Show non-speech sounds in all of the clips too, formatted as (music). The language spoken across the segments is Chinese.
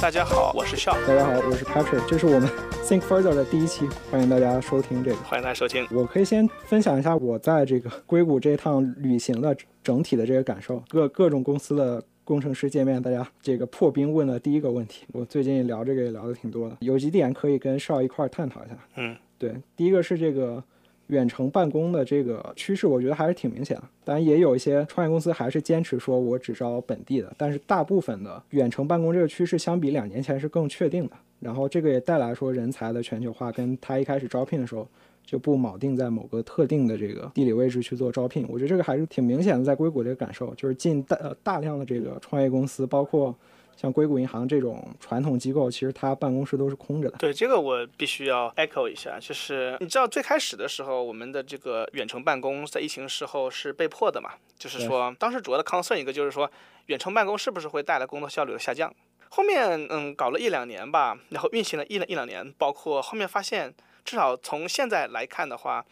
大家好，我是笑。大家好，我是 Patrick，这是我们 Think Further 的第一期，欢迎大家收听这个。欢迎大家收听。我可以先分享一下我在这个硅谷这趟旅行的整体的这个感受。各各种公司的工程师见面，大家这个破冰问的第一个问题，我最近聊这个也聊的挺多的，有几点可以跟邵一块儿探讨一下。嗯，对，第一个是这个。远程办公的这个趋势，我觉得还是挺明显的。当然，也有一些创业公司还是坚持说我只招本地的。但是，大部分的远程办公这个趋势，相比两年前是更确定的。然后，这个也带来说人才的全球化，跟他一开始招聘的时候就不铆定在某个特定的这个地理位置去做招聘。我觉得这个还是挺明显的，在硅谷这个感受，就是进大呃大量的这个创业公司，包括。像硅谷银行这种传统机构，其实它办公室都是空着的。对这个我必须要 echo 一下，就是你知道最开始的时候，我们的这个远程办公在疫情时候是被迫的嘛？就是说当时主要的 concern 一个就是说远程办公是不是会带来工作效率的下降？后面嗯搞了一两年吧，然后运行了一一两年，包括后面发现至少从现在来看的话，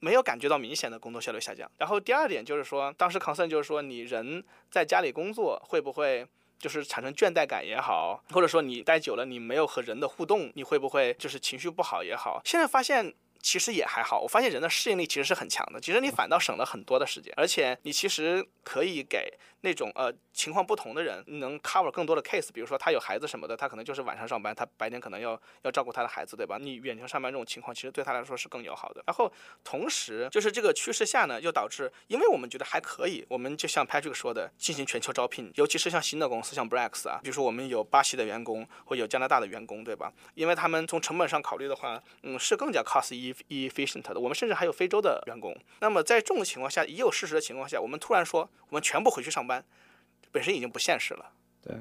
没有感觉到明显的工作效率下降。然后第二点就是说，当时 concern 就是说你人在家里工作会不会？就是产生倦怠感也好，或者说你待久了，你没有和人的互动，你会不会就是情绪不好也好？现在发现。其实也还好，我发现人的适应力其实是很强的。其实你反倒省了很多的时间，而且你其实可以给那种呃情况不同的人能 cover 更多的 case。比如说他有孩子什么的，他可能就是晚上上班，他白天可能要要照顾他的孩子，对吧？你远程上班这种情况，其实对他来说是更友好的。然后同时就是这个趋势下呢，又导致，因为我们觉得还可以，我们就像 Patrick 说的，进行全球招聘，尤其是像新的公司，像 Brex 啊，比如说我们有巴西的员工，或有加拿大的员工，对吧？因为他们从成本上考虑的话，嗯，是更加 cost efficient 的。我们甚至还有非洲的员工。那么在这种情况下，已有事实的情况下，我们突然说我们全部回去上班，本身已经不现实了。对，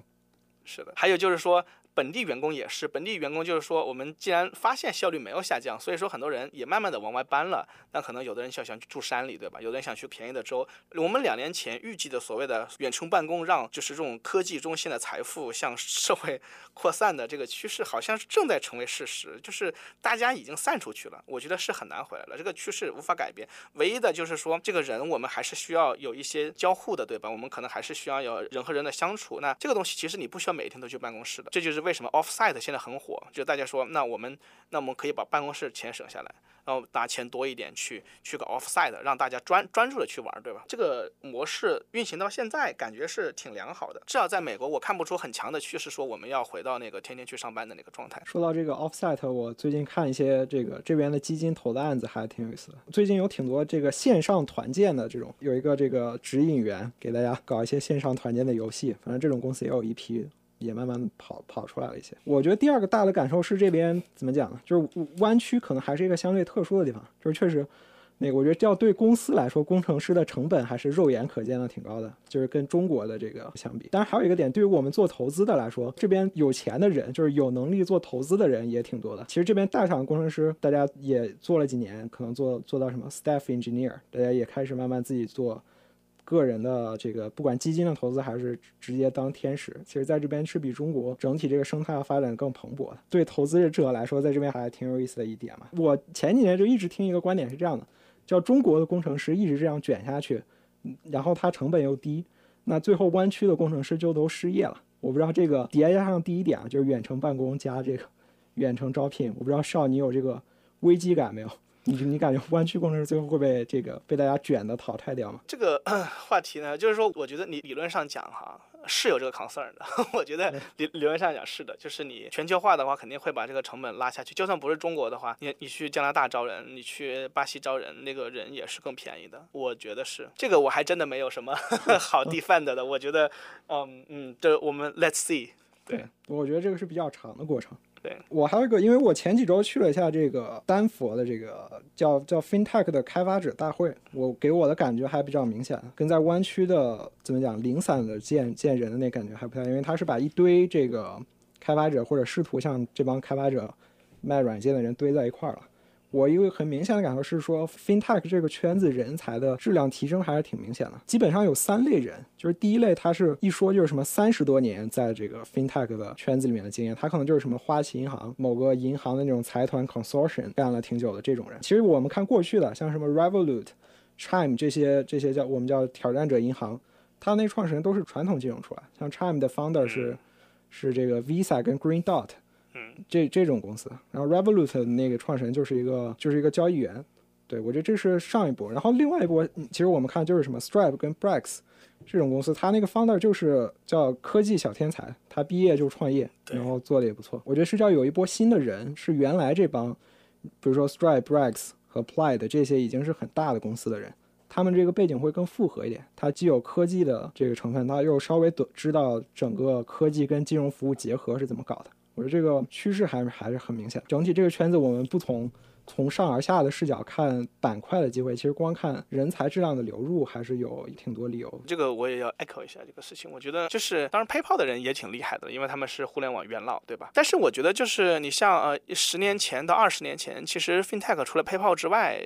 是的。还有就是说。本地员工也是，本地员工就是说，我们既然发现效率没有下降，所以说很多人也慢慢的往外搬了。那可能有的人想想去住山里，对吧？有的人想去便宜的州。我们两年前预计的所谓的远程办公，让就是这种科技中心的财富向社会 (laughs) 扩散的这个趋势，好像是正在成为事实。就是大家已经散出去了，我觉得是很难回来了。这个趋势无法改变，唯一的就是说，这个人我们还是需要有一些交互的，对吧？我们可能还是需要有人和人的相处。那这个东西其实你不需要每天都去办公室的，这就是为。为什么 offsite 现在很火？就大家说，那我们那我们可以把办公室钱省下来，然后拿钱多一点去去搞 offsite，让大家专专注的去玩，对吧？这个模式运行到现在，感觉是挺良好的。至少在美国，我看不出很强的趋势，说我们要回到那个天天去上班的那个状态。说到这个 offsite，我最近看一些这个这边的基金投的案子还挺有意思的。最近有挺多这个线上团建的这种，有一个这个指引员给大家搞一些线上团建的游戏，反正这种公司也有一批。也慢慢跑跑出来了一些。我觉得第二个大的感受是这边怎么讲呢？就是湾区可能还是一个相对特殊的地方，就是确实，那个我觉得要对公司来说，工程师的成本还是肉眼可见的挺高的，就是跟中国的这个相比。当然还有一个点，对于我们做投资的来说，这边有钱的人，就是有能力做投资的人也挺多的。其实这边大厂工程师，大家也做了几年，可能做做到什么 staff engineer，大家也开始慢慢自己做。个人的这个不管基金的投资还是直接当天使，其实在这边是比中国整体这个生态要发展更蓬勃的。对投资者来说，在这边还挺有意思的一点嘛。我前几年就一直听一个观点是这样的，叫中国的工程师一直这样卷下去，然后它成本又低，那最后湾区的工程师就都失业了。我不知道这个叠加上第一点啊，就是远程办公加这个远程招聘，我不知道少你有这个危机感没有？你你感觉湾区工程师最后会被这个被大家卷的淘汰掉吗？这个 (coughs) 话题呢，就是说，我觉得你理论上讲哈是有这个 concern 的。(laughs) 我觉得理理论上讲是的，就是你全球化的话，肯定会把这个成本拉下去。就算不是中国的话，你你去加拿大招人，你去巴西招人，那个人也是更便宜的。我觉得是这个，我还真的没有什么 (laughs) 好 defend 的。我觉得，嗯嗯，这我们 let's see。对，我觉得这个是比较长的过程。对我还有一个，因为我前几周去了一下这个丹佛的这个叫叫 FinTech 的开发者大会，我给我的感觉还比较明显，跟在湾区的怎么讲零散的见见人的那感觉还不太，因为他是把一堆这个开发者或者试图向这帮开发者卖软件的人堆在一块儿了。我一个很明显的感受是说，FinTech 这个圈子人才的质量提升还是挺明显的。基本上有三类人，就是第一类，他是一说就是什么三十多年在这个 FinTech 的圈子里面的经验，他可能就是什么花旗银行某个银行的那种财团 consortium 干了挺久的这种人。其实我们看过去的，像什么 Revolut。Chime 这些这些叫我们叫挑战者银行，他那创始人都是传统金融出来，像 Chime 的 founder 是、是这个 Visa 跟 Green Dot，嗯，这这种公司，然后 Revolut 的那个创始人就是一个就是一个交易员，对我觉得这是上一波，然后另外一波嗯其实我们看就是什么 Stripe 跟 Brex 这种公司，它那个 founder 就是叫科技小天才，他毕业就创业，然后做的也不错。我觉得是叫有一波新的人，是原来这帮，比如说 Stripe、Brex 和 Plaid 这些已经是很大的公司的人，他们这个背景会更复合一点，他既有科技的这个成分，他又稍微懂知道整个科技跟金融服务结合是怎么搞的。我觉得这个趋势还是还是很明显。整体这个圈子，我们不从从上而下的视角看板块的机会，其实光看人才质量的流入，还是有挺多理由。这个我也要 echo 一下这个事情。我觉得就是，当然 PayPal 的人也挺厉害的，因为他们是互联网元老，对吧？但是我觉得就是你像呃十年前到二十年前，其实 FinTech 除了 PayPal 之外，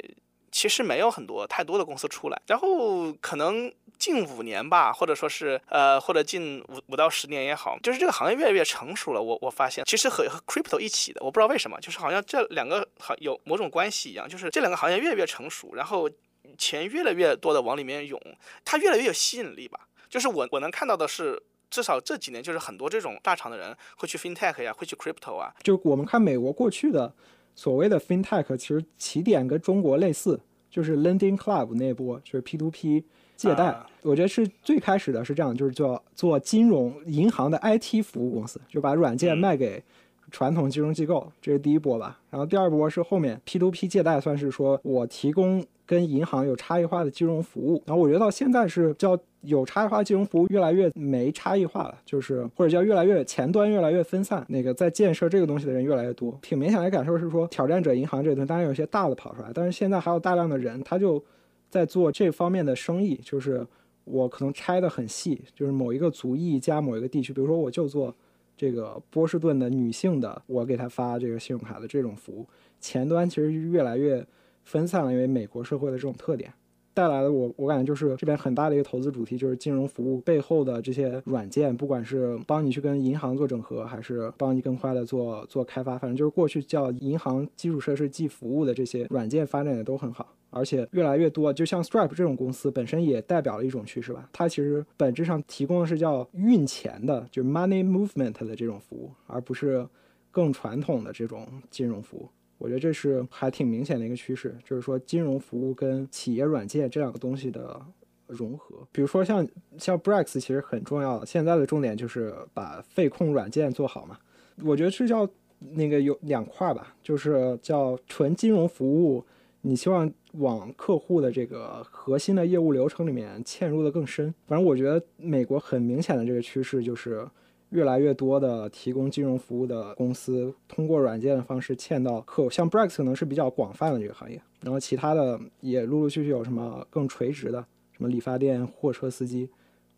其实没有很多太多的公司出来。然后可能近五年吧，或者说是呃或者近五五到十年也好，就是这个行业越来越成熟了。我我发现其实和和 Crypto 一起的，我不知道为什么，就是好像这两个好有某种关系一样，就是这两个行业越来越成熟，然后钱越来越多的往里面涌，它越来越有吸引力吧。就是我我能看到的是，至少这几年就是很多这种大厂的人会去 FinTech 呀，会去 Crypto 啊，就我们看美国过去的所谓的 FinTech，其实起点跟中国类似，就是 Lending Club 那波，就是 P2P 借贷。啊我觉得是最开始的是这样，就是做做金融银行的 IT 服务公司，就把软件嗯卖给传统金融机构，这是第一波吧。然后第二波是后面 P2P 借贷，算是说我提供跟银行有差异化的金融服务。然后我觉得到现在是叫有差异化金融服务越来越没差异化了，就是或者叫越来越前端越来越分散，那个在建设这个东西的人越来越多。挺明显的感受是说，挑战者银行这个东西，当然有些大的跑出来，但是现在还有大量的人，他就在做这方面的生意，就是我可能拆的很细，就是某一个族裔加某一个地区，比如说我就做这个波士顿的女性的，我给她发这个信用卡的这种服务，前端其实越来越分散了，因为美国社会的这种特点。带来的我我感觉就是这边很大的一个投资主题，就是金融服务背后的这些软件，不管是帮你去跟银行做整合，还是帮你更快的做做开发，反正就是过去叫银行基础设施即服务的这些软件发展的都很好。而且越来越多，就像 Stripe 这种公司本身也代表了一种趋势吧。它其实本质上提供的是叫运钱的，就是 money movement 的这种服务，而不是更传统的这种金融服务。我觉得这是还挺明显的一个趋势，就是说金融服务跟企业软件这两个东西的融合。比如说像像 Brex 其实很重要的，现在的重点就是把费控软件做好嘛。我觉得是叫那个有两块儿吧，就是叫纯金融服务，你希望往客户的这个核心的业务流程里面嵌入的更深。反正我觉得美国很明显的这个趋势就是。越来越多的提供金融服务的公司，通过软件的方式嵌到客户，像 Brex 可能是比较广泛的这个行业，然后其他的也陆陆续续有什么更垂直的，什么理发店、货车司机，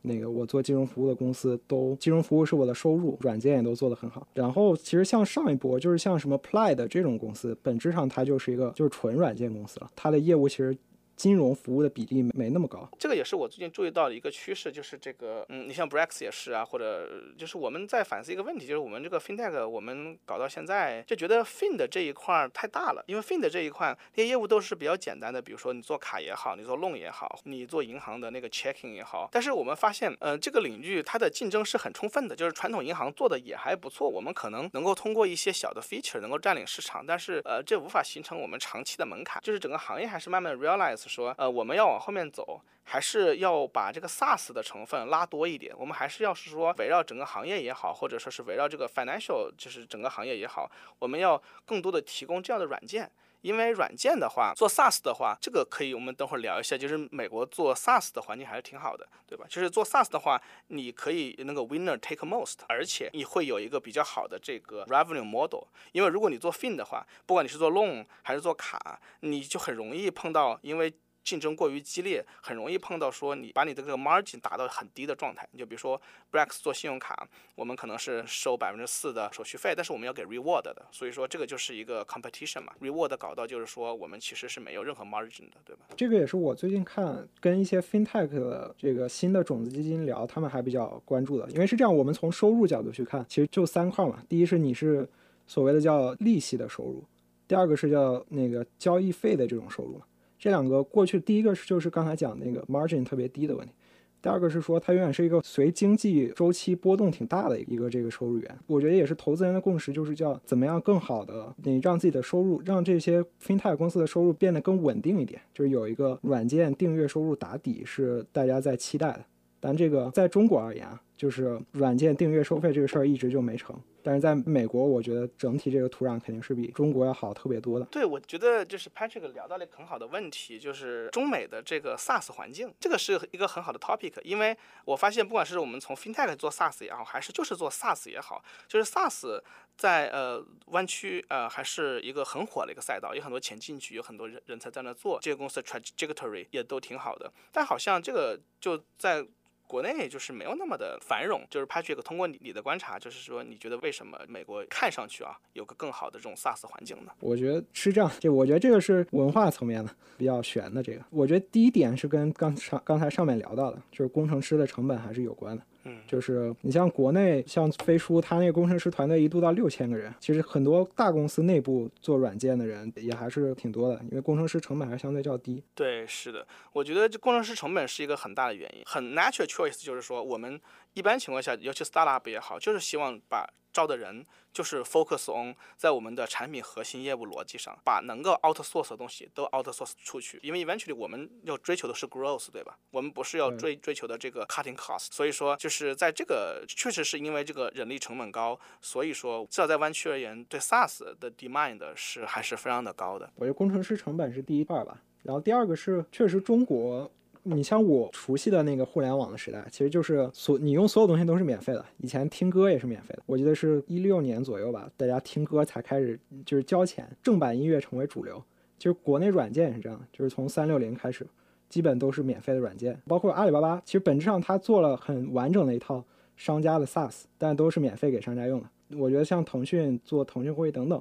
那个我做金融服务的公司都金融服务是我的收入，软件也都做得很好。然后其实像上一波就是像什么 Plaid 这种公司，本质上它就是一个就是纯软件公司了，它的业务其实金融服务的比例没那么高。这个也是我最近注意到的一个趋势，就是这个，嗯，你像 Brex 也是啊，或者就是我们在反思一个问题，就是我们这个 FinTech 我们搞到现在就觉得 Fin 的这一块太大了，因为 Fin 的这一块这些业务都是比较简单的，比如说你做卡也好，你做 loan 也好，你做银行的那个 checking 也好，但是我们发现，呃，这个领域它的竞争是很充分的，就是传统银行做的也还不错，我们可能能够通过一些小的 feature 能够占领市场，但是呃，这无法形成我们长期的门槛，就是整个行业还是慢慢 realize 说，呃，我们要往后面走。还是要把这个 SaaS 的成分拉多一点，我们还是要是说围绕整个行业也好，或者说是围绕这个 financial 就是整个行业也好，我们要更多的提供这样的软件。因为软件的话，做 SaaS 的话，这个可以我们等会儿聊一下。就是美国做 SaaS 的环境还是挺好的，对吧？就是做 SaaS 的话，你可以那个 winner take most，而且你会有一个比较好的这个 revenue model。因为如果你做 fin 的话，不管你是做 loan 还是做卡，你就很容易碰到因为。竞争过于激烈，很容易碰到说你把你的这个 margin 打到很低的状态。你就比如说 Brex 做信用卡，我们可能是收百分之四的手续费，但是我们要给 reward 的，所以说这个就是一个 competition 嘛。reward 搞到就是说我们其实是没有任何 margin 的，对吧？这个也是我最近看跟一些 fintech 的这个新的种子基金聊，他们还比较关注的，因为是这样，我们从收入角度去看，其实就三块嘛。第一是你是所谓的叫利息的收入，第二个是叫那个交易费的这种收入。这两个过去第一个是就是刚才讲那个 margin 特别低的问题。第二个是说，它永远是一个随经济周期波动挺大的一个这个收入源。我觉得也是投资人的共识，就是叫怎么样更好的你让自己的收入，让这些 FinTech 公司的收入变得更稳定一点，就是有一个软件订阅收入打底是大家在期待的。但这个在中国而言啊，就是软件订阅收费这个事儿一直就没成。但是在美国，我觉得整体这个土壤肯定是比中国要好特别多的。对，我觉得就是 Patrick 聊到了很好的问题，就是中美的这个 SaaS 环境，这个是一个很好的 topic。因为我发现，不管是我们从 FinTech 做 SaaS 也好，还是就是做 SaaS 也好，就是 SaaS 在呃湾区呃还是一个很火的一个赛道，有很多钱进去，有很多人人才在那做，这个公司的 trajectory 也都挺好的。但好像这个就在。国内就是没有那么的繁荣，就是 Patrick 通过你你的观察，就是说你觉得为什么美国看上去啊有个更好的这种 SaaS 环境呢？我觉得是这样，就我觉得这个是文化层面的比较悬的。这个我觉得第一点是跟刚上刚才上面聊到的，就是工程师的成本还是有关的。嗯，就是你像国内像飞书，他那个工程师团队一度到六千个人，其实很多大公司内部做软件的人也还是挺多的，因为工程师成本还相对较低。对，是的，我觉得这工程师成本是一个很大的原因，很 natural choice，就是说我们。一般情况下，尤其 startup 也好，就是希望把招的人就是 focus on 在我们的产品核心业务逻辑上，把能够 outsource 的东西都 outsource 出去。因为 eventually 我们要追求的是 growth，对吧？我们不是要追追求的这个 cutting cost。所以说，就是在这个确实是因为这个人力成本高，所以说至少在湾区而言，对 SaaS 的 demand 是还是非常的高的。我觉得工程师成本是第一块吧，然后第二个是确实中国。你像我熟悉的那个互联网的时代，其实就是所你用所有东西都是免费的。以前听歌也是免费的，我记得是一六年左右吧，大家听歌才开始就是交钱，正版音乐成为主流。其实国内软件也是这样，就是从三六零开始，基本都是免费的软件，包括阿里巴巴，其实本质上它做了很完整的一套商家的 SaaS，但都是免费给商家用的。我觉得像腾讯做腾讯会议等等。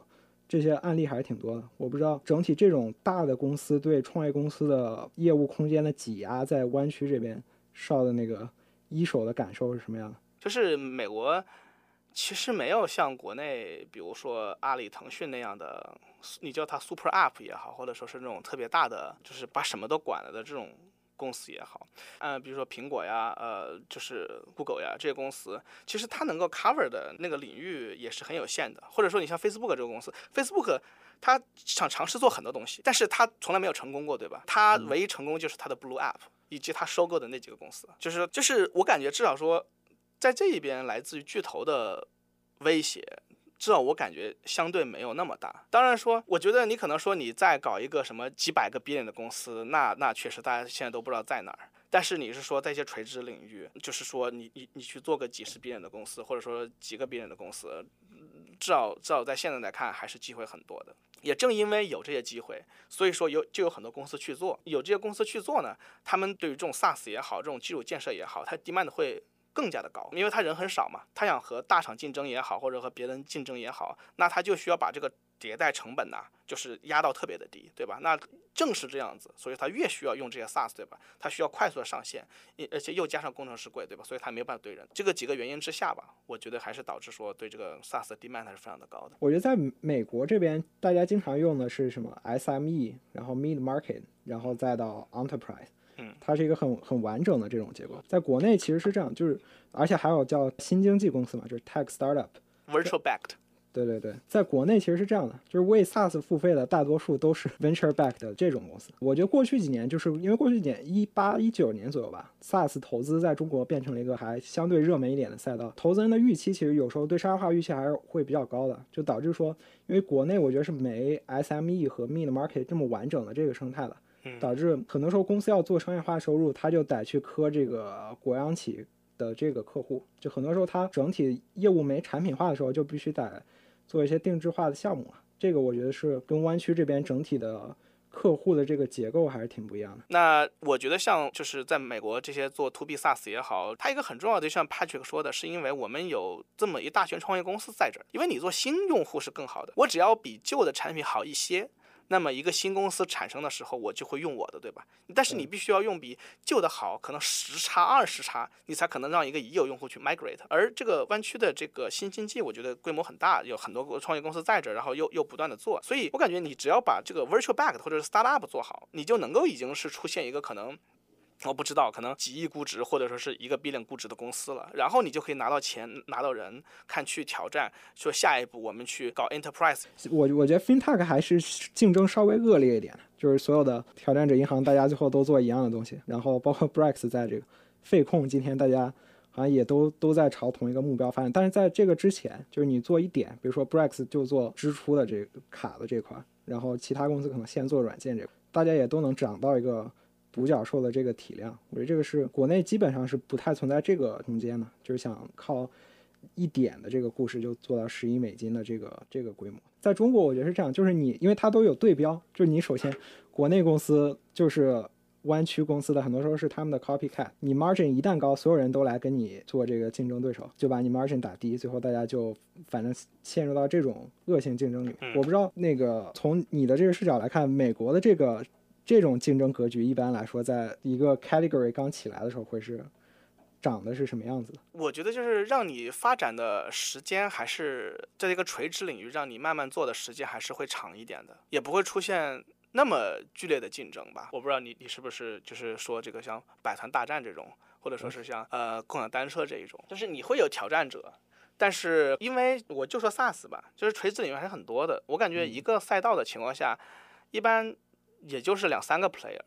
这些案例还是挺多的，我不知道整体这种大的公司对创业公司的业务空间的挤压，在湾区这边少的那个一手的感受是什么样的？就是美国其实没有像国内，比如说阿里、腾讯那样的，你叫它 super app 也好，或者说是那种特别大的，就是把什么都管了的这种。公司也好，嗯，比如说苹果呀，呃，就是 Google 呀，这些公司，其实它能够 cover 的那个领域也是很有限的。或者说，你像 Facebook 这个公司，Facebook 它想尝试做很多东西，但是它从来没有成功过，对吧？它唯一成功就是它的 Blue App 以及它收购的那几个公司，就是就是我感觉至少说，在这一边来自于巨头的威胁。至少我感觉相对没有那么大。当然说，我觉得你可能说你再搞一个什么几百个 B 端的公司，那那确实大家现在都不知道在哪儿。但是你是说在一些垂直领域，就是说你你你去做个几十 B 端的公司，或者说几个 B 端的公司，至少至少在现在来看还是机会很多的。也正因为有这些机会，所以说有就有很多公司去做。有这些公司去做呢，他们对于这种 SaaS 也好，这种基础建设也好，它 demand 会。更加的高，因为他人很少嘛，他想和大厂竞争也好，或者和别人竞争也好，那他就需要把这个迭代成本呐，就是压到特别的低，对吧？那正是这样子，所以他越需要用这些 SaaS，对吧？他需要快速的上线，而且又加上工程师贵，对吧？所以他没有办法对人。这个几个原因之下吧，我觉得还是导致说对这个 SaaS 的 demand 是非常的高的。我觉得在美国这边，大家经常用的是什么 SME，然后 Mid Market，然后再到 Enterprise。嗯，它是一个很很完整的这种结构，在国内其实是这样，就是而且还有叫新经济公司嘛，就是 tech startup，virtual backed。对对对，在国内其实是这样的，就是为 SaaS 付费的大多数都是 venture backed 的这种公司。我觉得过去几年，就是因为过去几年一八一九年左右吧，SaaS 投资在中国变成了一个还相对热门一点的赛道，投资人的预期其实有时候对商业化预期还是会比较高的，就导致说，因为国内我觉得是没 SME 和 mid market 这么完整的这个生态了。导致很多时候公司要做商业化收入，他就得去磕这个国央企的这个客户。就很多时候他整体业务没产品化的时候，就必须得做一些定制化的项目啊。这个我觉得是跟湾区这边整体的客户的这个结构还是挺不一样的。那我觉得像就是在美国这些做 to B SaaS 也好，它一个很重要的，就像 Patrick 说的，是因为我们有这么一大群创业公司在这儿。因为你做新用户是更好的，我只要比旧的产品好一些。那么一个新公司产生的时候，我就会用我的，对吧？但是你必须要用比旧的好，可能十差二十差，你才可能让一个已有用户去 migrate。而这个湾区的这个新经济，我觉得规模很大，有很多创业公司在这，然后又又不断的做，所以我感觉你只要把这个 virtual bag 或者是 startup 做好，你就能够已经是出现一个可能。我不知道，可能几亿估值或者说是一个 billion 估值的公司了，然后你就可以拿到钱，拿到人，看去挑战，说下一步我们去搞 enterprise。我我觉得 fintech 还是竞争稍微恶劣一点，就是所有的挑战者银行，大家最后都做一样的东西，然后包括 Brex 在这个费控，今天大家好像也都都在朝同一个目标发展，但是在这个之前，就是你做一点，比如说 Brex 就做支出的这个卡的这块，然后其他公司可能先做软件这块，大家也都能涨到一个。独角兽的这个体量，我觉得这个是国内基本上是不太存在这个空间的，就是想靠一点的这个故事就做到十亿美金的这个这个规模。在中国，我觉得是这样，就是你因为它都有对标，就是你首先国内公司就是湾区公司的，很多时候是他们的 copycat。你 margin 一旦高，所有人都来跟你做这个竞争对手，就把你 margin 打低，最后大家就反正陷入到这种恶性竞争里。我不知道那个从你的这个视角来看，美国的这个。这种竞争格局一般来说，在一个 category 刚起来的时候，会是长的是什么样子的？我觉得就是让你发展的时间，还是在一个垂直领域，让你慢慢做的时间还是会长一点的，也不会出现那么剧烈的竞争吧。我不知道你你是不是就是说这个像百团大战这种，或者说是像呃共享单车这一种，就是你会有挑战者，但是因为我就说 SaaS 吧，就是垂直领域还是很多的。我感觉一个赛道的情况下，一般。也就是两三个 player，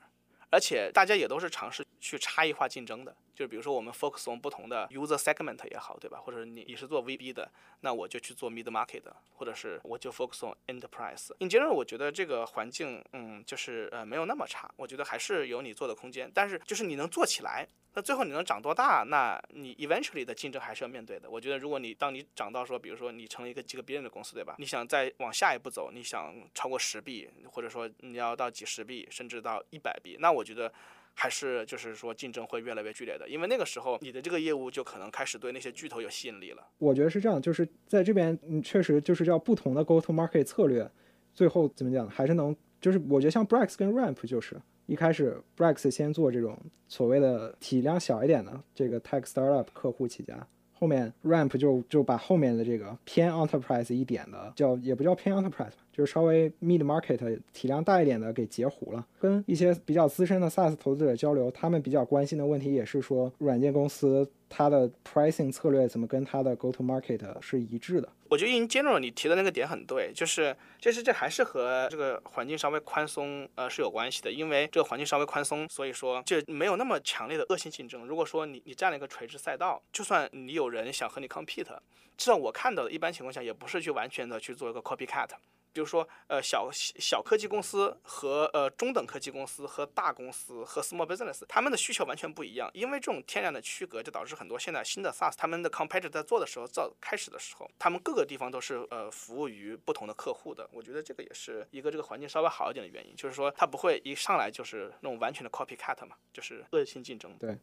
而且大家也都是尝试去差异化竞争的，就是比如说我们 focus on 不同的 user segment 也好，对吧？或者你你是做 VB 的，那我就去做 mid market，或者是我就 focus on enterprise。In general，我觉得这个环境，嗯，就是呃没有那么差，我觉得还是有你做的空间，但是就是你能做起来。那最后你能长多大？那你 eventually 的竞争还是要面对的。我觉得，如果你当你长到说，比如说你成了一个几个别人的公司，对吧？你想再往下一步走，你想超过十 B，或者说你要到几十 B，甚至到一百 B，那我觉得还是就是说竞争会越来越剧烈的，因为那个时候你的这个业务就可能开始对那些巨头有吸引力了。我觉得是这样，就是在这边，嗯，确实就是叫不同的 go to market 策略，最后怎么讲，还是能，就是我觉得像 Brex 跟 Ramp 就是。一开始，Brex 先做这种所谓的体量小一点的这个 tech startup 客户起家，后面 Ramp 就就把后面的这个偏 enterprise 一点的叫也不叫偏 enterprise，就是稍微 mid market 体量大一点的给截胡了。跟一些比较资深的 SaaS 投资者交流，他们比较关心的问题也是说，软件公司它的 pricing 策略怎么跟它的 go to market 是一致的。我觉得 in general 你提的那个点很对，就是就是这还是和这个环境稍微宽松呃是有关系的，因为这个环境稍微宽松，所以说就没有那么强烈的恶性竞争。如果说你你占了一个垂直赛道，就算你有人想和你 compete，至少我看到的一般情况下也不是去完全的去做一个 copycat。比如说，呃，小小科技公司和呃中等科技公司和大公司和 small business，他们的需求完全不一样。因为这种天然的区隔，就导致很多现在新的 SaaS，他们的 competitor 在做的时候，造开始的时候，他们各个地方都是呃服务于不同的客户的。我觉得这个也是一个这个环境稍微好一点的原因，就是说它不会一上来就是那种完全的 copycat 嘛，就是恶性竞争。对，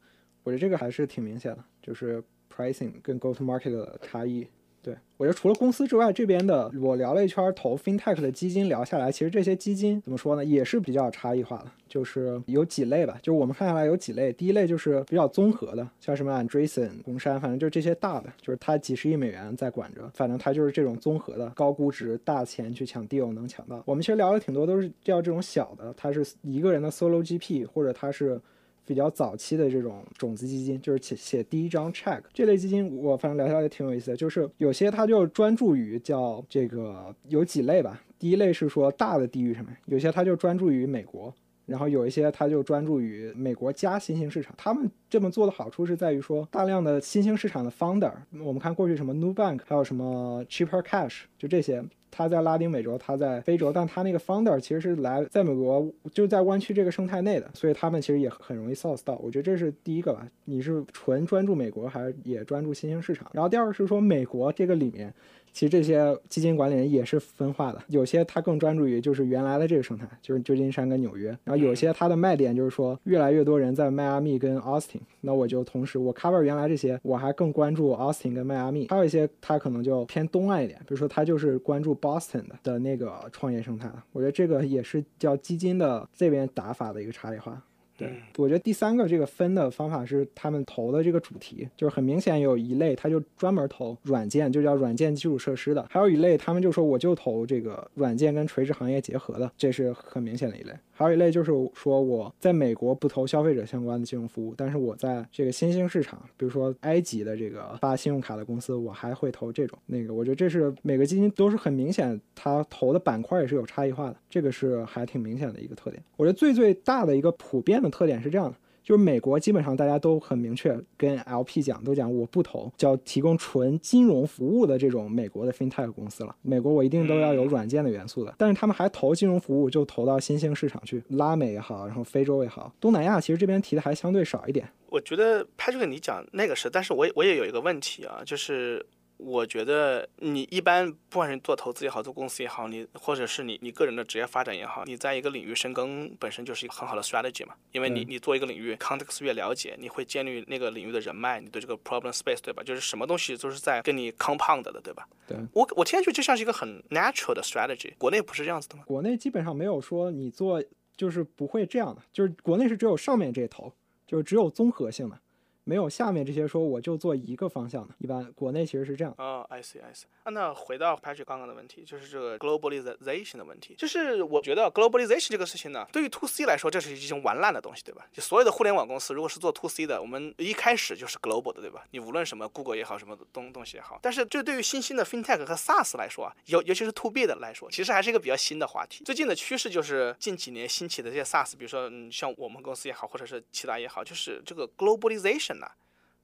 我觉得这个还是挺明显的，就是 pricing 跟 go to market 的差异。对我觉得除了公司之外，这边的我聊了一圈投 fintech 的基金，聊下来，其实这些基金怎么说呢，也是比较差异化的，就是有几类吧，就是我们看下来有几类，第一类就是比较综合的，像什么 Andreessen、红杉，反正就是这些大的，就是它几十亿美元在管着，反正它就是这种综合的，高估值、大钱去抢 deal 能抢到。我们其实聊了挺多，都是叫这种小的，它是一个人的 solo GP，或者它是。比较早期的这种种子基金，就是写写第一张 check 这类基金，我反正聊下来也挺有意思的。就是有些它就专注于叫这个有几类吧。第一类是说大的地域上面，有些它就专注于美国，然后有一些他就专注于美国加新兴市场。他们这么做的好处是在于说，大量的新兴市场的 founder，我们看过去什么 New Bank，还有什么 Cheaper Cash，就这些。他在拉丁美洲，他在非洲，但他那个 founder 其实是来在美国，就在湾区这个生态内的，所以他们其实也很容易 source 到。我觉得这是第一个吧。你是纯专注美国，还是也专注新兴市场？然后第二个是说美国这个里面。其实这些基金管理人也是分化的，有些他更专注于就是原来的这个生态，就是旧金山跟纽约，然后有些他的卖点就是说越来越多人在迈阿密跟 Austin，那我就同时我 cover 原来这些，我还更关注 Austin 跟迈阿密，还有一些他可能就偏东岸一点，比如说他就是关注 Boston 的的那个创业生态。我觉得这个也是叫基金的这边打法的一个差异化。对，我觉得第三个这个分的方法是他们投的这个主题，就是很明显有一类他就专门投软件，就叫软件基础设施的；还有一类他们就说我就投这个软件跟垂直行业结合的，这是很明显的一类。还有一类就是说我在美国不投消费者相关的金融服务，但是我在这个新兴市场，比如说埃及的这个发信用卡的公司，我还会投这种那个。我觉得这是每个基金都是很明显，它投的板块也是有差异化的，这个是还挺明显的一个特点。我觉得最最大的一个普遍的特点是这样的。就是美国基本上大家都很明确跟 LP 讲，都讲我不投叫提供纯金融服务的这种美国的 FinTech 公司了。美国我一定都要有软件的元素的，但是他们还投金融服务，就投到新兴市场去，拉美也好，然后非洲也好，东南亚其实这边提的还相对少一点。我觉得 Patrick 你讲那个是，但是我我也有一个问题啊，就是。我觉得你一般不管是做投资也好，做公司也好，你或者是你你个人的职业发展也好，你在一个领域深耕本身就是一个很好的 strategy 嘛。因为你你做一个领域 context 越了解，你会建立那个领域的人脉，你对这个 problem space 对吧？就是什么东西都是在跟你 compound 的，对吧？对。我我听上去就像是一个很 natural 的 strategy。国内不是这样子的吗？国内基本上没有说你做就是不会这样的，就是国内是只有上面这头，就是只有综合性的。没有下面这些说我就做一个方向的，一般国内其实是这样。啊，I see I see。啊，那回到 Patrick 刚刚的问题，就是这个 globalization 的问题。就是我觉得 globalization 这个事情呢，对于 to C 来说，这是一种玩烂的东西，对吧？就所有的互联网公司，如果是做 to C 的，我们一开始就是 global 的，对吧？你无论什么 Google 也好，什么东东西也好。但是这对于新兴的 FinTech 和 SaaS 来说啊，尤尤其是 to B 的来说，其实还是一个比较新的话题。最近的趋势就是近几年兴起的这些 SaaS，比如说嗯，像我们公司也好，或者是其他也好，就是这个 globalization 呢。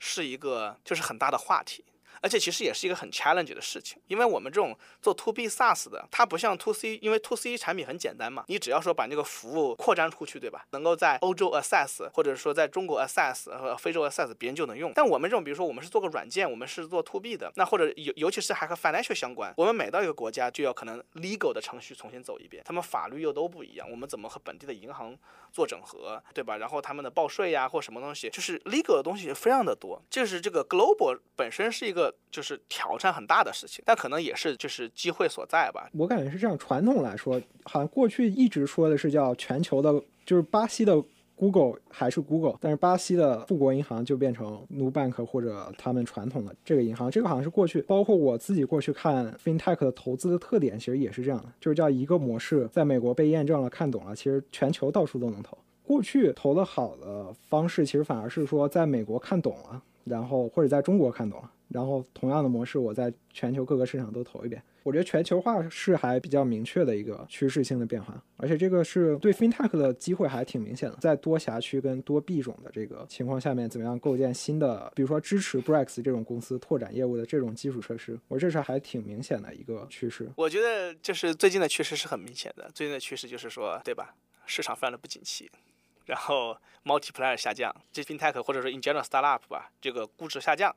是一个就是很大的话题。而且其实也是一个很 challenge 的事情，因为我们这种做 to B SaaS 的，它不像 to C，因为 to C 产品很简单嘛，你只要说把那个服务扩张出去，对吧？能够在欧洲 access，或者说在中国 access 和非洲 access，别人就能用。但我们这种，比如说我们是做个软件，我们是做 to B 的，那或者尤尤其是还和 financial 相关，我们每到一个国家就要可能 legal 的程序重新走一遍，他们法律又都不一样，我们怎么和本地的银行做整合，对吧？然后他们的报税呀或什么东西，就是 legal 的东西非常的多，就是这个 global 本身是一个就是挑。战很大的事情，但可能也是就是机会所在吧。我感觉是这样，传统来说，好像过去一直说的是叫全球的，就是巴西的 Google 还是 Google，但是巴西的富国银行就变成 Nubank 或者他们传统的这个银行，这个好像是过去。包括我自己过去看 FinTech 的投资的特点，其实也是这样的，就是叫一个模式，在美国被验证了、看懂了，其实全球到处都能投。过去投的好的方式，其实反而是说在美国看懂了，然后或者在中国看懂了。然后同样的模式，我在全球各个市场都投一遍。我觉得全球化是还比较明确的一个趋势性的变化，而且这个是对 FinTech 的机会还挺明显的。在多辖区跟多币种的这个情况下面，怎么样构建新的，比如说支持 Brex 这种公司拓展业务的这种基础设施？我这是还挺明显的一个趋势。我觉得就是最近的趋势是很明显的，最近的趋势就是说，对吧？市场非常的不景气，然后 Multiplier 下降，这 FinTech 或者说 In General Startup 吧，这个估值下降。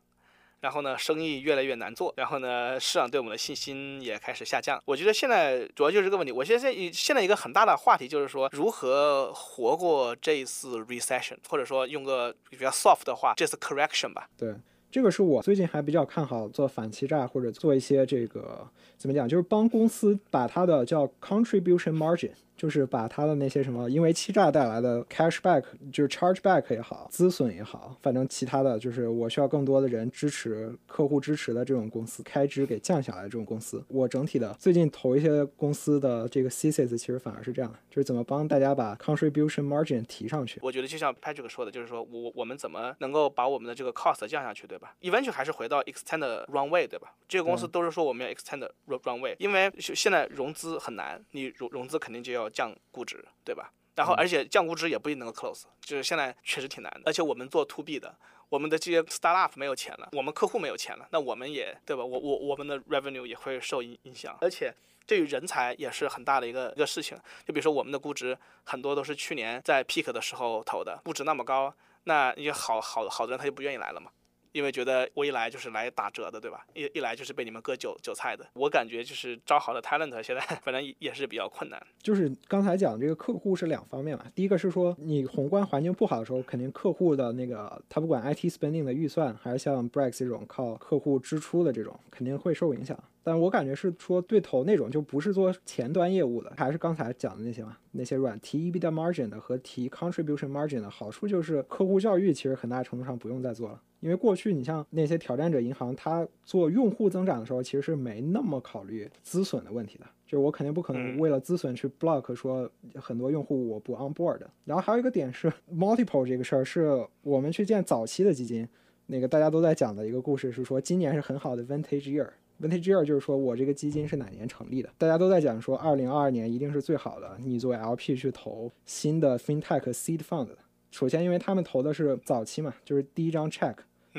然后呢，生意越来越难做，然后呢，市场对我们的信心也开始下降。我觉得现在主要就是这个问题。我现在现在一个很大的话题就是说，如何活过这一次 recession，或者说用个比较 soft 的话，这次 correction 吧。对，这个是我最近还比较看好做反欺诈或者做一些这个怎么讲，就是帮公司把它的叫 contribution margin。就是把他的那些什么因为欺诈带来的 cashback，就是 chargeback 也好，资损也好，反正其他的就是我需要更多的人支持客户支持的这种公司开支给降下来。这种公司，我整体的最近投一些公司的这个 thesis，其实反而是这样，就是怎么帮大家把 contribution margin 提上去。我觉得就像 Patrick 说的，就是说我我们怎么能够把我们的这个 cost 降下去，对吧？eventually 还是回到 extend runway，对吧？这个公司都是说我们要 extend runway，因为现在融资很难，你融融资肯定就要降。估值对吧？然后而且降估值也不一定能够 close，就是现在确实挺难的。而且我们做 to B 的，我们的这些 startup 没有钱了，我们客户没有钱了，那我们也对吧？我我我们的 revenue 也会受影影响。而且对于人才也是很大的一个一个事情。就比如说我们的估值很多都是去年在 peak 的时候投的，估值那么高，那你好好好的人他就不愿意来了嘛。因为觉得我一来就是来打折的，对吧？一一来就是被你们割韭韭菜的。我感觉就是招好的 talent 现在 (laughs) 反正也是比较困难。就是刚才讲这个客户是两方面嘛，第一个是说你宏观环境不好的时候，肯定客户的那个他不管 IT spending 的预算，还是像 Brex 这种靠客户支出的这种，肯定会受影响。但我感觉是说对投那种就不是做前端业务的，还是刚才讲的那些嘛，那些软提 EBITDA margin 的和提 contribution margin 的好处就是客户教育其实很大程度上不用再做了，因为过去你像那些挑战者银行，它做用户增长的时候其实是没那么考虑资损的问题的，就是我肯定不可能为了资损去 block 说很多用户我不 on board。然后还有一个点是 (laughs) multiple 这个事儿，是我们去建早期的基金。那个大家都在讲的一个故事是说，今年是很好的 vintage year。Vintage year 就是说我这个基金是哪年成立的？大家都在讲说，二零二二年一定是最好的。你作为 LP 去投新的 fintech seed fund，首先因为他们投的是早期嘛，就是第一张 check，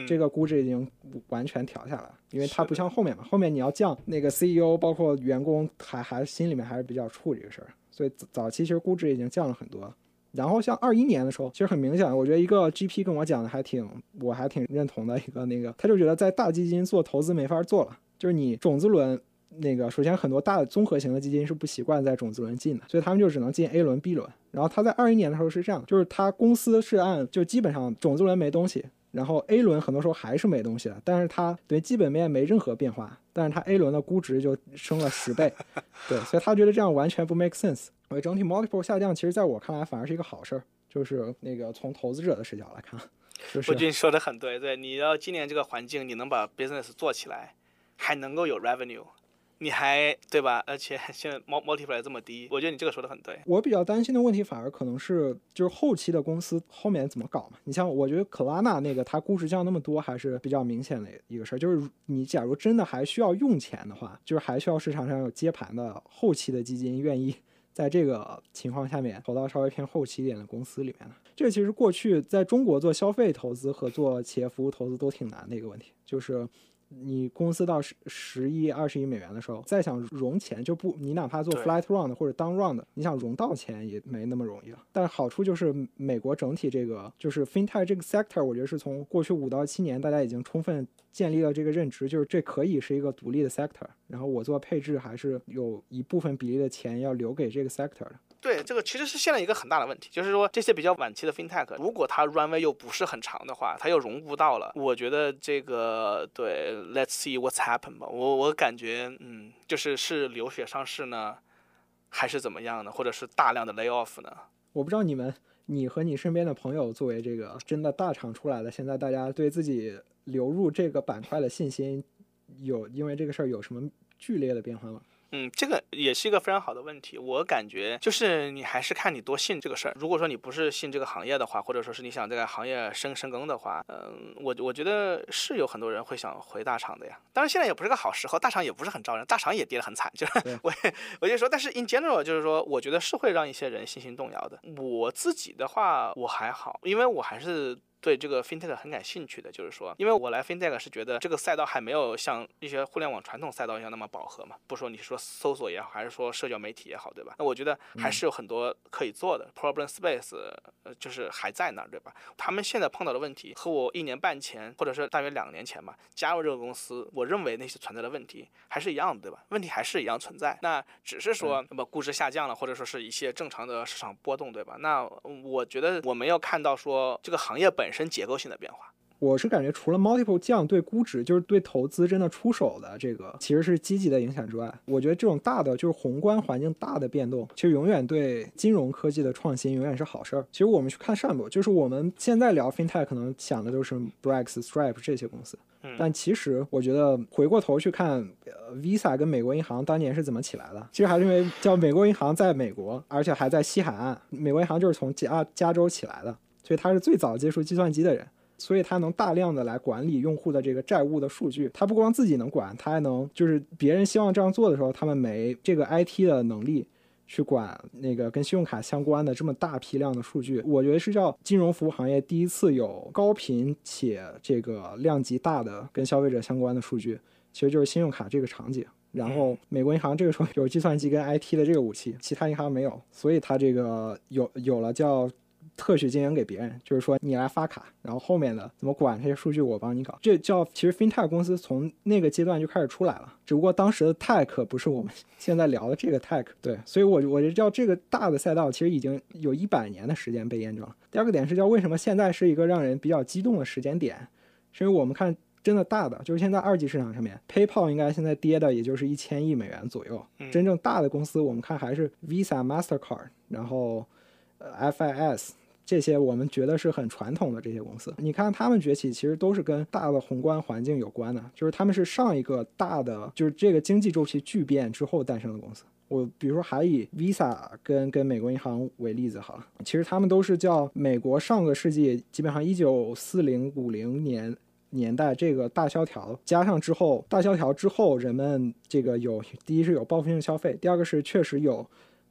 这个估值已经完全调下来了，因为它不像后面嘛，后面你要降那个 CEO，包括员工还还心里面还是比较怵这个事儿，所以早期其实估值已经降了很多。然后像二一年的时候，其实很明显，我觉得一个 GP 跟我讲的还挺，我还挺认同的一个那个，他就觉得在大基金做投资没法做了，就是你种子轮那个，首先很多大的综合型的基金是不习惯在种子轮进的，所以他们就只能进 A 轮、B 轮。然后他在二一年的时候是这样，就是他公司是按就基本上种子轮没东西，然后 A 轮很多时候还是没东西的，但是它对基本面没任何变化，但是它 A 轮的估值就升了十倍，(laughs) 对，所以他觉得这样完全不 make sense。所以整体 multiple 下降，其实在我看来反而是一个好事儿，就是那个从投资者的视角来看，(laughs) 就是我觉得你说的很对，对，你要今年这个环境，你能把 business 做起来，还能够有 revenue，你还对吧？而且现在 multiple 这么低，我觉得你这个说的很对。我比较担心的问题反而可能是就是后期的公司后面怎么搞嘛？你像我觉得 Klana 那个它估值降那么多，还是比较明显的一个事儿。就是你假如真的还需要用钱的话，就是还需要市场上有接盘的后期的基金愿意。在这个情况下面，投到稍微偏后期一点的公司里面呢，这个其实过去在中国做消费投资和做企业服务投资都挺难的一个问题，就是。你公司到十十亿、二十亿美元的时候，再想融钱就不，你哪怕做 flight round 或者 down round，你想融到钱也没那么容易了。但是好处就是美国整体这个就是 fintech 这个 sector，我觉得是从过去五到七年，大家已经充分建立了这个认知，就是这可以是一个独立的 sector。然后我做配置还是有一部分比例的钱要留给这个 sector 的。对，这个其实是现在一个很大的问题，就是说这些比较晚期的 fintech，如果它 runway 又不是很长的话，它又融不到了。我觉得这个对，let's see what's happen 吧。我我感觉，嗯，就是是流血上市呢，还是怎么样呢？或者是大量的 lay off 呢？我不知道你们，你和你身边的朋友作为这个真的大厂出来的，现在大家对自己流入这个板块的信心，有因为这个事儿有什么剧烈的变化吗？嗯，这个也是一个非常好的问题。我感觉就是你还是看你多信这个事儿。如果说你不是信这个行业的话，或者说是你想这个行业深深耕的话，嗯，我我觉得是有很多人会想回大厂的呀。当然现在也不是个好时候，大厂也不是很招人，大厂也跌得很惨。就是 (laughs) 我我就说，但是 in general 就是说，我觉得是会让一些人信心动摇的。我自己的话我还好，因为我还是。对这个 fintech 很感兴趣的，就是说，因为我来 fintech 是觉得这个赛道还没有像一些互联网传统赛道一样那么饱和嘛。不说你说搜索也好，还是说社交媒体也好，对吧？那我觉得还是有很多可以做的。Problem space，呃，就是还在那儿，对吧？他们现在碰到的问题和我一年半前，或者是大约两年前吧，加入这个公司，我认为那些存在的问题还是一样的，对吧？问题还是一样存在，那只是说那么估值下降了，或者说是一些正常的市场波动，对吧？那我觉得我没有看到说这个行业本。身结构性的变化，我是感觉除了 multiple 降对估值，就是对投资真的出手的这个，其实是积极的影响之外，我觉得这种大的就是宏观环境大的变动，其实永远对金融科技的创新永远是好事儿。其实我们去看上部，就是我们现在聊 fintech 可能想的都是 Brex、Stripe 这些公司，但其实我觉得回过头去看，Visa 跟美国银行当年是怎么起来的，其实还是因为叫美国银行在美国，而且还在西海岸，美国银行就是从加加州起来的。所以他是最早接触计算机的人，所以他能大量的来管理用户的这个债务的数据。他不光自己能管，他还能就是别人希望这样做的时候，他们没这个 IT 的能力去管那个跟信用卡相关的这么大批量的数据。我觉得是叫金融服务行业第一次有高频且这个量级大的跟消费者相关的数据，其实就是信用卡这个场景。然后美国银行这个时候有计算机跟 IT 的这个武器，其他银行没有，所以它这个有有了叫。特许经营给别人，就是说你来发卡，然后后面的怎么管这些数据我帮你搞。这叫其实 FinTech 公司从那个阶段就开始出来了，只不过当时的 Tech 不是我们现在聊的这个 Tech。对，所以我我就叫这个大的赛道其实已经有一百年的时间被验证了。第二个点是叫为什么现在是一个让人比较激动的时间点，是因为我们看真的大的，就是现在二级市场上面，PayPal 应该现在跌的也就是一千亿美元左右。真正大的公司，我们看还是 Visa、Mastercard，然后呃 FIS 这些我们觉得是很传统的这些公司。你看他们崛起，其实都是跟大的宏观环境有关的，就是他们是上一个大的，就是这个经济周期巨变之后诞生的公司。我比如说还以 Visa 跟跟美国银行为例子好了，其实他们都是叫美国上个世纪基本上一九四零五零年年代这个大萧条加上之后，大萧条之后人们这个有第一是有报复性消费，第二个是确实有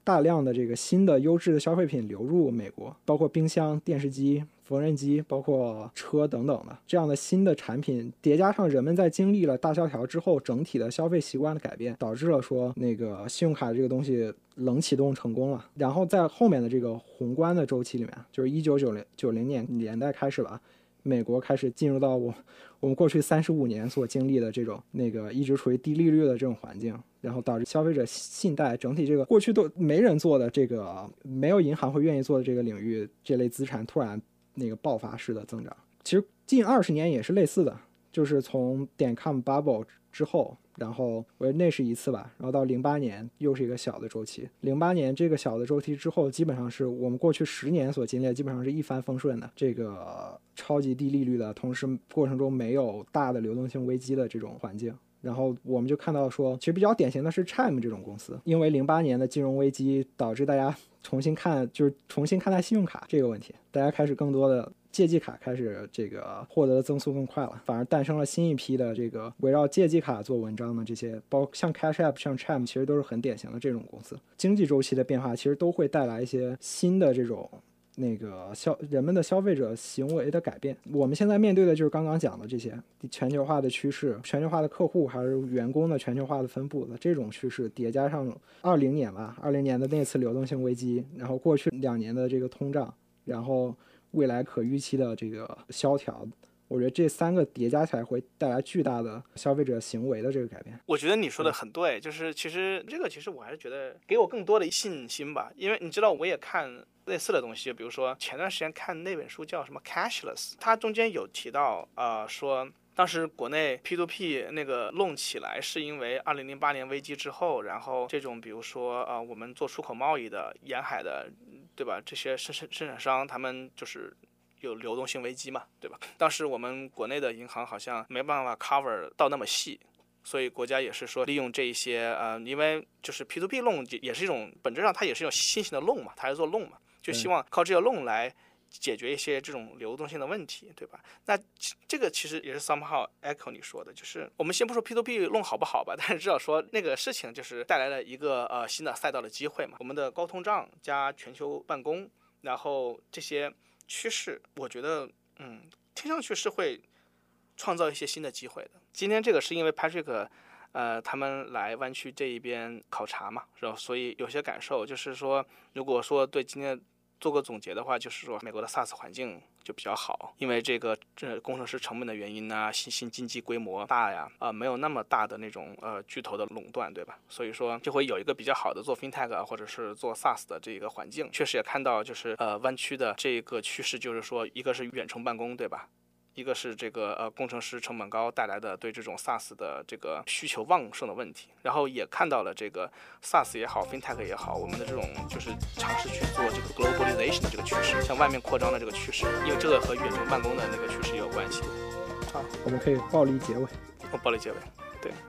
大量的这个新的优质的消费品流入美国，包括冰箱、电视机。缝纫机，包括车等等的这样的新的产品，叠加上人们在经历了大萧条之后整体的消费习惯的改变，导致了说那个信用卡这个东西冷启动成功了。然后在后面的这个宏观的周期里面，就是一九九零九零年年代开始吧，美国开始进入到我我们过去三十五年所经历的这种那个一直处于低利率的这种环境，然后导致消费者信贷整体这个过去都没人做的这个没有银行会愿意做的这个领域这类资产突然。那个爆发式的增长，其实近二十年也是类似的，就是从点 com bubble 之后，然后我觉得那是一次吧，然后到零八年又是一个小的周期。零八年这个小的周期之后，基本上是我们过去十年所经历的，基本上是一帆风顺的，这个超级低利率的同时过程中没有大的流动性危机的这种环境。然后我们就看到说，其实比较典型的是 Chime 这种公司，因为零八年的金融危机导致大家重新看，就是重新看待信用卡这个问题，大家开始更多的借记卡开始这个获得的增速更快了，反而诞生了新一批的这个围绕借记卡做文章的这些，包像 Cash App、像 Chime，其实都是很典型的这种公司。经济周期的变化其实都会带来一些新的这种。那个消人们的消费者行为的改变，我们现在面对的就是刚刚讲的这些全球化的趋势、全球化的客户还是员工的全球化的分布的这种趋势，叠加上二零年吧，二零年的那次流动性危机，然后过去两年的这个通胀，然后未来可预期的这个萧条。我觉得这三个叠加起来会带来巨大的消费者行为的这个改变。我觉得你说的很对，就是其实这个其实我还是觉得给我更多的信心吧，因为你知道我也看类似的东西，比如说前段时间看那本书叫什么 Cashless，它中间有提到呃说当时国内 P2P 那个弄起来是因为二零零八年危机之后，然后这种比如说呃我们做出口贸易的沿海的对吧这些生生生产商他们就是。有流动性危机嘛，对吧？当时我们国内的银行好像没办法 cover 到那么细，所以国家也是说利用这一些呃，因为就是 P to P loan 也是一种本质上它也是一种新型的 loan 嘛，它是做 loan 嘛，就希望靠这个 loan 来解决一些这种流动性的问题，对吧？那这个其实也是 somehow echo 你说的，就是我们先不说 P to P 弄好不好吧，但是至少说那个事情就是带来了一个呃新的赛道的机会嘛。我们的高通胀加全球办公，然后这些。趋势，我觉得，嗯，听上去是会创造一些新的机会的。今天这个是因为 Patrick，呃，他们来湾区这一边考察嘛，然后所以有些感受，就是说，如果说对今天。做个总结的话，就是说美国的 SaaS 环境就比较好，因为这个这工程师成本的原因呢，新兴经济规模大呀，啊没有那么大的那种呃巨头的垄断，对吧？所以说就会有一个比较好的做 FinTech 或者是做 SaaS 的这个环境。确实也看到就是呃弯曲的这个趋势，就是说一个是远程办公，对吧？一个是这个呃工程师成本高带来的对这种 SaaS 的这个需求旺盛的问题，然后也看到了这个 SaaS 也好，FinTech 也好，我们的这种就是尝试去做这个 globalization 的这个趋势，向外面扩张的这个趋势，因为这个和远程办公的那个趋势也有关系。好，我们可以暴力结尾。哦，(laughs) 暴力结尾。